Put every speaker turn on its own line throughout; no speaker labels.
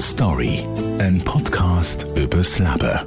Story, ein Podcast übers Leben.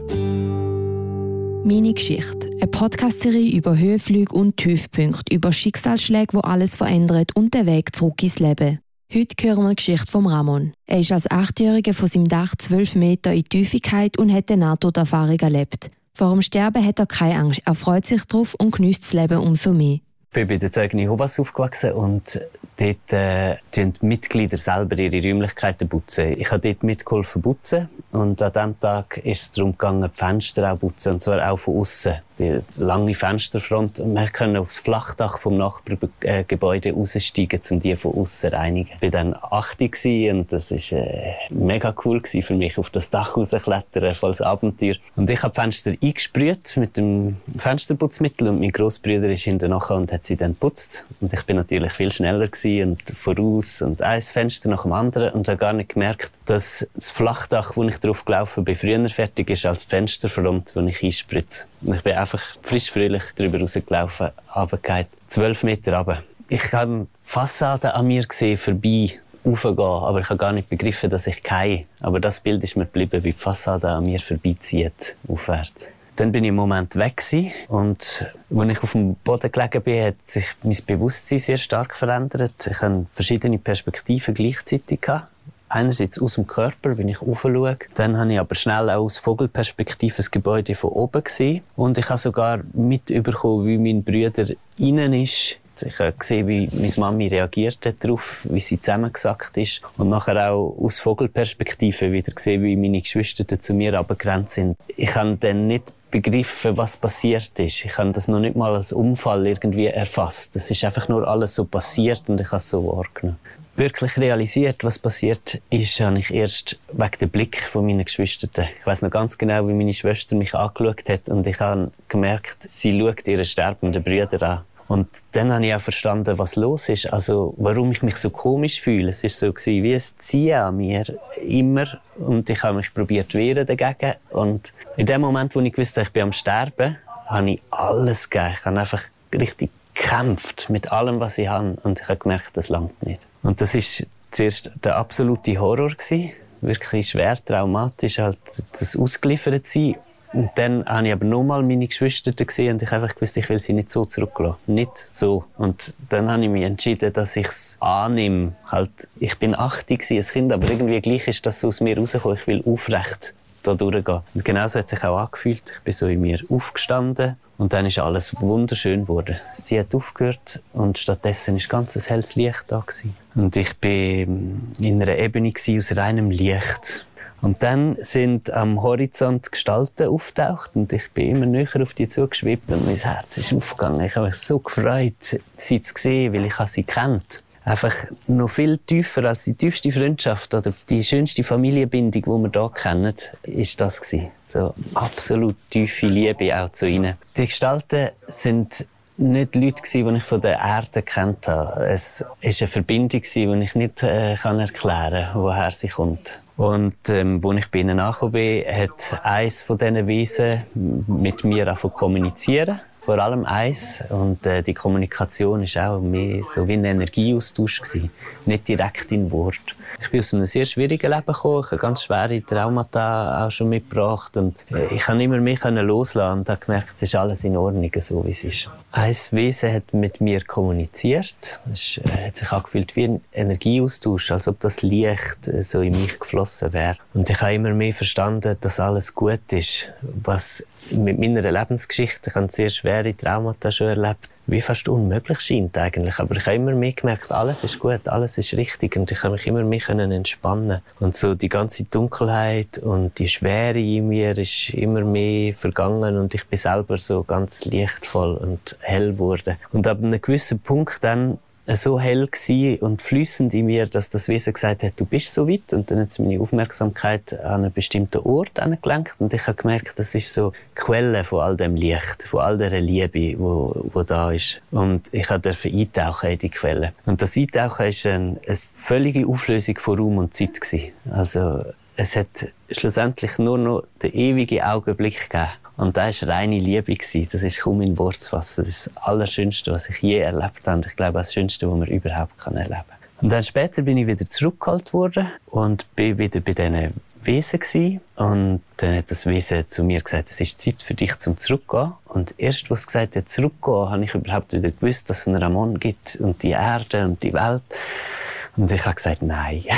Meine Geschichte, eine Podcast-Serie über Höhenflüge und Tiefpunkte, über Schicksalsschläge, wo alles verändert und den Weg zurück ins Leben. Heute hören wir die Geschichte von Ramon. Er ist als Achtjähriger von seinem Dach zwölf Meter in Tiefigkeit und hat eine Nahtoderfahrung erlebt. Vor dem Sterben hat er keine Angst, er freut sich darauf und genießt das Leben umso mehr.
Ich bin bei der Zeugni Hobas aufgewachsen und dort äh, die Mitglieder selber ihre Räumlichkeiten putzen. Ich habe dort mitgeholfen putzen und an diesem Tag ist es darum gegangen, die Fenster auch putzen, und zwar auch von außen. Die lange Fensterfront wir können aufs Flachdach vom Nachbargebäude raussteigen, um die von außen reinigen. Ich war dann 80 und das war äh, mega cool für mich, auf das Dach rauszuklettern, als Abenteuer. Und ich habe die Fenster eingesprüht mit dem Fensterputzmittel und mein Grossbruder ist hinterher und hat sie dann putzt. Und ich bin natürlich viel schneller und voraus und ein Fenster nach dem anderen und habe gar nicht gemerkt, dass das Flachdach, wo ich drauf gelaufen bin, früher fertig ist als die Fensterfront, wo ich einspritze. Ich bin einfach frisch fröhlich drüber rausgelaufen, runtergefallen, zwölf Meter runter. Ich habe die Fassade an mir gesehen, vorbei, raufgehen, aber ich habe gar nicht begriffen, dass ich gehe. Aber das Bild ist mir geblieben, wie die Fassade an mir vorbeizieht, aufwärts. Dann bin ich im Moment weg gewesen. und als ich auf dem Boden gelegen bin, hat sich mein Bewusstsein sehr stark verändert. Ich hatte verschiedene Perspektiven gleichzeitig gehabt. Einerseits aus dem Körper, wenn ich aufschaue. Dann habe ich aber schnell auch aus Vogelperspektive das Gebäude von oben gesehen. Und ich habe sogar mitbekommen, wie mein Bruder innen ist ich habe gesehen, wie meine Mami reagiert darauf, wie sie zusammengesackt ist. Und nachher auch aus Vogelperspektive wieder gesehen, wie meine Geschwister zu mir abgegrenzt sind. Ich habe dann nicht begriffen, was passiert ist. Ich habe das noch nicht mal als Unfall irgendwie erfasst. Das ist einfach nur alles so passiert und ich habe es so wahrgenommen. Wirklich realisiert, was passiert ist, habe ich erst wegen dem Blick von meinen Geschwistern. Ich weiß noch ganz genau, wie meine Schwester mich angeschaut hat und ich habe gemerkt, sie schaut ihre sterbenden Brüder an. Und dann habe ich auch verstanden, was los ist. Also, warum ich mich so komisch fühle. Es war so gewesen, wie ein Ziehen an mir. Immer. Und ich habe mich probiert wehren dagegen. Und in dem Moment, wo ich wusste, ich bin am Sterben, habe ich alles gegeben. Ich habe einfach richtig gekämpft mit allem, was ich habe. Und ich habe gemerkt, das langt nicht. Und das ist zuerst der absolute Horror gewesen. Wirklich schwer traumatisch, halt das ausgeliefert sein und dann habe ich aber nochmal meine Geschwister gesehen und ich einfach gewusst, ich will sie nicht so zurücklassen. Nicht so. Und dann habe ich mich entschieden, dass ich es annehme. Halt, ich bin 80 als Kind, aber irgendwie gleich ist das aus mir rausgekommen. Ich will aufrecht da durchgehen. Und genauso hat sich auch angefühlt. Ich bin so in mir aufgestanden und dann ist alles wunderschön geworden. Sie hat aufgehört und stattdessen ist ganz ein helles Licht da gewesen. Und ich bin in einer Ebene aus reinem Licht. Und dann sind am Horizont Gestalten auftaucht und ich bin immer näher auf die zugeschwebt und mein Herz ist aufgegangen. Ich habe mich so gefreut, sie zu sehen, weil ich sie kennt. Einfach noch viel tiefer als die tiefste Freundschaft oder die schönste Familienbindung, die wir hier kennen, ist das gewesen. So absolut tiefe Liebe auch zu ihnen. Die Gestalten sind nicht Leute, die ich von der Erde kennt habe. Es war eine Verbindung, die ich nicht äh, erklären kann, woher sie kommt. Und ähm, als ich bei ihnen angekommen bin, hat eines von diesen Wesen mit mir angefangen kommunizieren. Vor allem eins. Und äh, die Kommunikation war auch mehr so wie ein Energieaustausch. Gewesen. Nicht direkt in Wort. Ich bin aus einem sehr schwierigen Leben gekommen. Ich habe ganz schwere Traumata auch schon mitgebracht. Und äh, ich konnte immer mehr loslassen und habe gemerkt, es ist alles in Ordnung, so wie es ist. Ein Wesen hat mit mir kommuniziert. Es äh, hat sich angefühlt wie ein Energieaustausch, als ob das Licht äh, so in mich geflossen wäre. Und ich habe immer mehr verstanden, dass alles gut ist, was mit meiner Lebensgeschichte, ich habe sehr schwere Traumata schon erlebt, wie fast unmöglich scheint eigentlich. Aber ich habe immer mehr gemerkt, alles ist gut, alles ist richtig und ich kann mich immer mehr entspannen. Und so die ganze Dunkelheit und die Schwere in mir ist immer mehr vergangen und ich bin selber so ganz lichtvoll und hell geworden. Und ab einem gewissen Punkt dann so hell und flüssend in mir, dass das Wesen gesagt hat, du bist so weit. Und dann hat es meine Aufmerksamkeit an einen bestimmten Ort angelenkt. Und ich habe gemerkt, das ist so die Quelle von all dem Licht, von all der Liebe, wo, wo da ist. Und ich durfte eintauchen in die Quelle. Und das Eintauchen ist eine, eine völlige Auflösung von Raum und Zeit gewesen. Also, es hat schlussendlich nur noch den ewigen Augenblick gegeben. Und das war reine Liebe. Das ist kaum in Wort zu fassen. Das ist das Allerschönste, was ich je erlebt habe. Und ich glaube, das Schönste, was man überhaupt erleben kann. Und dann später bin ich wieder zurückgeholt worden und bin wieder bei diesen Wesen gewesen. Und dann hat das Wesen zu mir gesagt, es ist Zeit für dich zum Zurückgehen. Und erst, was gesagt hat, zurückgehen, habe ich überhaupt wieder gewusst, dass es einen Ramon gibt und die Erde und die Welt. Und ich habe gesagt, nein. ich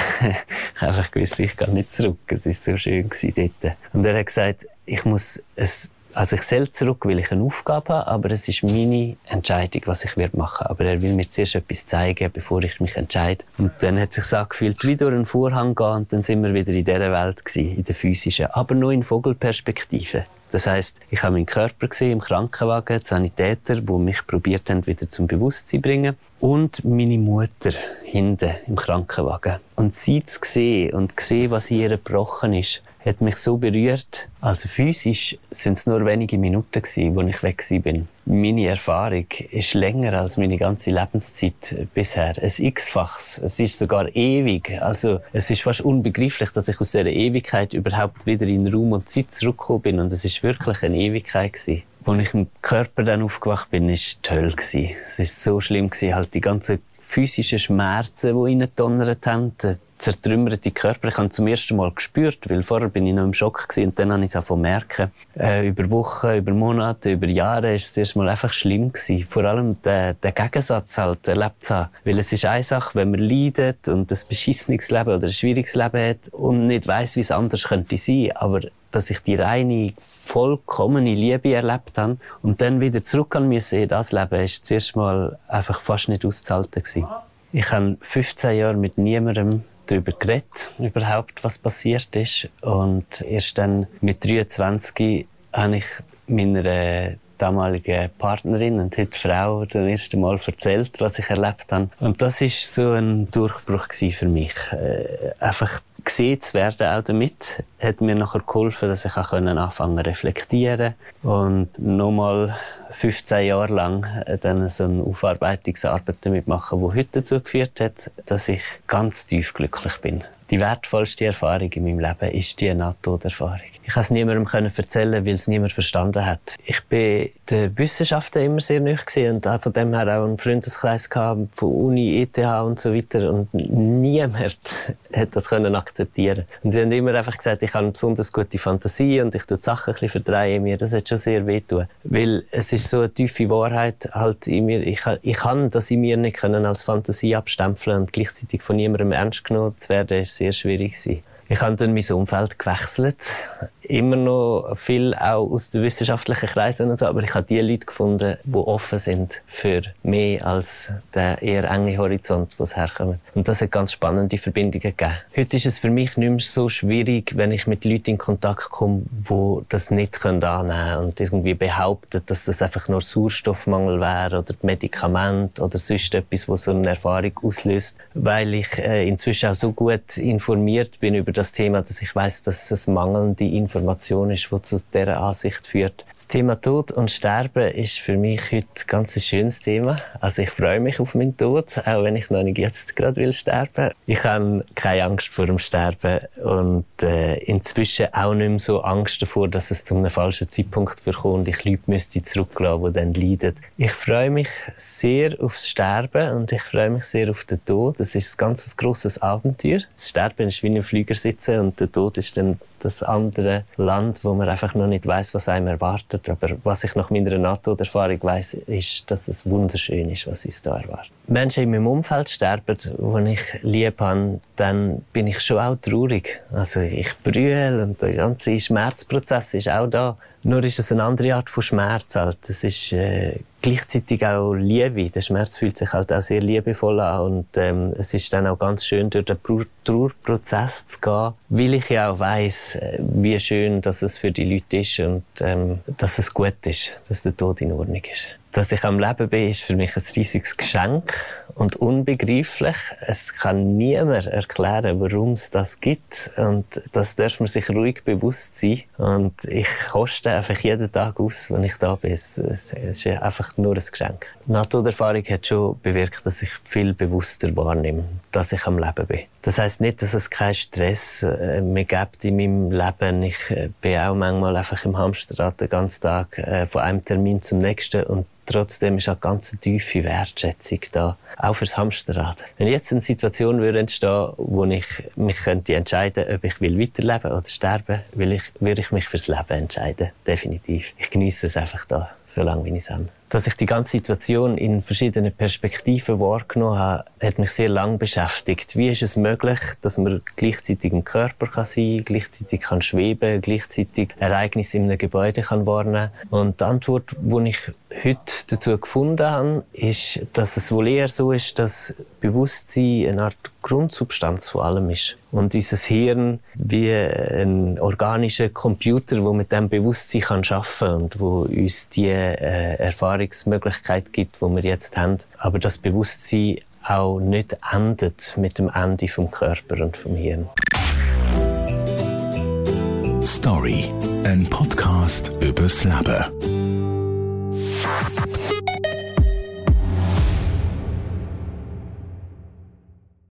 habe einfach gewusst, ich gehe nicht zurück. Es war so schön dort. Und er hat gesagt, ich muss es also ich soll zurück, weil ich eine Aufgabe habe, aber es ist meine Entscheidung, was ich machen werde. Aber er will mir zuerst etwas zeigen, bevor ich mich entscheide. Und dann hat sich so gefühlt, wie durch einen Vorhang gehen und dann sind wir wieder in dieser Welt gewesen, in der physischen, aber nur in Vogelperspektive. Das heißt, ich habe meinen Körper gesehen im Krankenwagen, die Sanitäter, die mich probiert haben, wieder zum Bewusstsein zu bringen. Und meine Mutter hinten im Krankenwagen. Und sie zu sehen und sehen, was hier gebrochen ist, hat mich so berührt. Also physisch sind es nur wenige Minuten gewesen, wo ich weg bin. Meine Erfahrung ist länger als meine ganze Lebenszeit bisher. Ein x-faches. Es ist sogar ewig. Also es ist fast unbegreiflich, dass ich aus dieser Ewigkeit überhaupt wieder in Raum und Zeit zurückgekommen bin. Und es ist wirklich eine Ewigkeit gewesen. Als ich im Körper dann aufgewacht bin, war es toll. Es war so schlimm, halt die ganzen physischen Schmerzen, die reingedonnert haben, der zertrümmerte Körper. Ich habe zum ersten Mal gespürt, weil vorher bin ich noch im Schock gewesen, und dann habe ich es auch merken. Äh, über Wochen, über Monate, über Jahre ist es erstmal einfach schlimm gewesen. Vor allem der, der Gegensatz halt erlebt zu. Weil es ist eine Sache, wenn man leidet und ein beschissenes Leben oder ein schwieriges Leben hat und nicht weiß, wie es anders könnte sein, aber dass ich die reine, vollkommene Liebe erlebt habe und dann wieder zurück an müssen in das Leben, ist zuerst mal einfach fast nicht auszuhalten gewesen. Ich habe 15 Jahre mit niemandem darüber geredet, überhaupt, was passiert ist. Und erst dann mit 23 habe ich meiner damaligen Partnerin und heute Frau zum ersten Mal erzählt, was ich erlebt habe. Und das ist so ein Durchbruch für mich. Äh, einfach gesehen zu werden auch damit, hat mir nachher geholfen, dass ich auch anfangen reflektieren und nochmal 15 Jahre lang dann so eine Aufarbeitungsarbeit damit machen, die heute dazu geführt hat, dass ich ganz tief glücklich bin. Die wertvollste Erfahrung in meinem Leben ist die Nahtoderfahrung. Ich konnte es niemandem erzählen, weil es niemand verstanden hat. Ich bin der Wissenschaft immer sehr nahe und von dem her auch einen Freundeskreis gehabt, von Uni, ETH und so weiter. Und niemand hat das akzeptieren. Und sie haben immer einfach gesagt, ich habe eine besonders gute Fantasie und ich tue die Sachen ein bisschen mir. Das hat schon sehr wehtun. Weil es ist so eine tiefe Wahrheit halt in mir. Ich, ich kann das in mir nicht können als Fantasie abstempeln und gleichzeitig von niemandem ernst genommen zu werden, ist sehr schwierig gewesen. Ich habe dann mein Umfeld gewechselt. Immer noch viel auch aus den wissenschaftlichen Kreisen und so, aber ich habe die Leute gefunden, die offen sind für mehr als der eher enge Horizont, wo es herkommt. Und das hat ganz spannende Verbindungen gegeben. Heute ist es für mich nicht mehr so schwierig, wenn ich mit Leuten in Kontakt komme, die das nicht annehmen können und irgendwie behaupten, dass das einfach nur Sauerstoffmangel wäre oder Medikament oder sonst etwas, was so eine Erfahrung auslöst, weil ich äh, inzwischen auch so gut informiert bin über das Thema, dass ich weiß, dass es mangelnde Information ist, die zu dieser Ansicht führt. Das Thema Tod und Sterben ist für mich heute ein ganz schönes Thema. Also ich freue mich auf meinen Tod, auch wenn ich noch nicht jetzt gerade will sterben. Ich habe keine Angst vor dem Sterben und äh, inzwischen auch nicht mehr so Angst davor, dass es zu einem falschen Zeitpunkt kommt und ich Leute müsste zurücklassen, die dann leiden. Ich freue mich sehr aufs Sterben und ich freue mich sehr auf den Tod. Das ist ein ganz grosses Abenteuer. Das Sterben ist wie ein Flüger sitzen und der Tod ist dann das andere Land, wo man einfach noch nicht weiß, was einem erwartet. Aber was ich nach meiner NATO-Erfahrung weiß, ist, dass es wunderschön ist, was uns da erwartet. Menschen in meinem Umfeld sterben, die ich lieb habe, dann bin ich schon auch traurig. Also ich brülle und der ganze Schmerzprozess ist auch da. Nur ist es eine andere Art von Schmerz. Halt. Es ist äh, gleichzeitig auch Liebe. Der Schmerz fühlt sich halt auch sehr liebevoll an und ähm, es ist dann auch ganz schön, durch den Trauerprozess zu gehen, weil ich ja auch weiß, äh, wie schön dass es für die Leute ist und ähm, dass es gut ist, dass der Tod in Ordnung ist. Dass ich am Leben bin, ist für mich ein riesiges Geschenk und unbegreiflich. Es kann niemand erklären, warum es das gibt. Und das darf man sich ruhig bewusst sein. Und ich koste einfach jeden Tag aus, wenn ich da bin. Es, ist einfach nur ein Geschenk. Naturerfahrung hat schon bewirkt, dass ich viel bewusster wahrnehme, dass ich am Leben bin. Das heißt nicht, dass es keinen Stress äh, mehr gibt in meinem Leben. Ich äh, bin auch manchmal einfach im Hamsterrad den ganzen Tag äh, von einem Termin zum nächsten und trotzdem ist auch ganz eine tiefe Wertschätzung da, auch fürs Hamsterrad. Wenn jetzt eine Situation würde entstehen, wo ich mich könnte entscheiden, ob ich will weiterleben oder sterben, will ich, würde ich mich fürs Leben entscheiden, definitiv. Ich genieße es einfach da, so lange wie ich es habe. Dass ich die ganze Situation in verschiedenen Perspektiven wahrgenommen habe, hat mich sehr lange beschäftigt. Wie ist es möglich, dass man gleichzeitig im Körper kann sein, gleichzeitig kann schweben, gleichzeitig Ereignisse in einem Gebäude kann warnen? Und die Antwort, die ich heute dazu gefunden habe, ist, dass es wohl eher so ist, dass Bewusstsein eine Art Grundsubstanz von allem ist. Und unser Hirn wie ein organischer Computer, der mit dem Bewusstsein kann kann und wo uns die äh, Erfahrungsmöglichkeit gibt, die wir jetzt haben. Aber das Bewusstsein auch nicht endet mit dem Ende vom Körper und vom Hirn.
Story, ein Podcast übers Leben.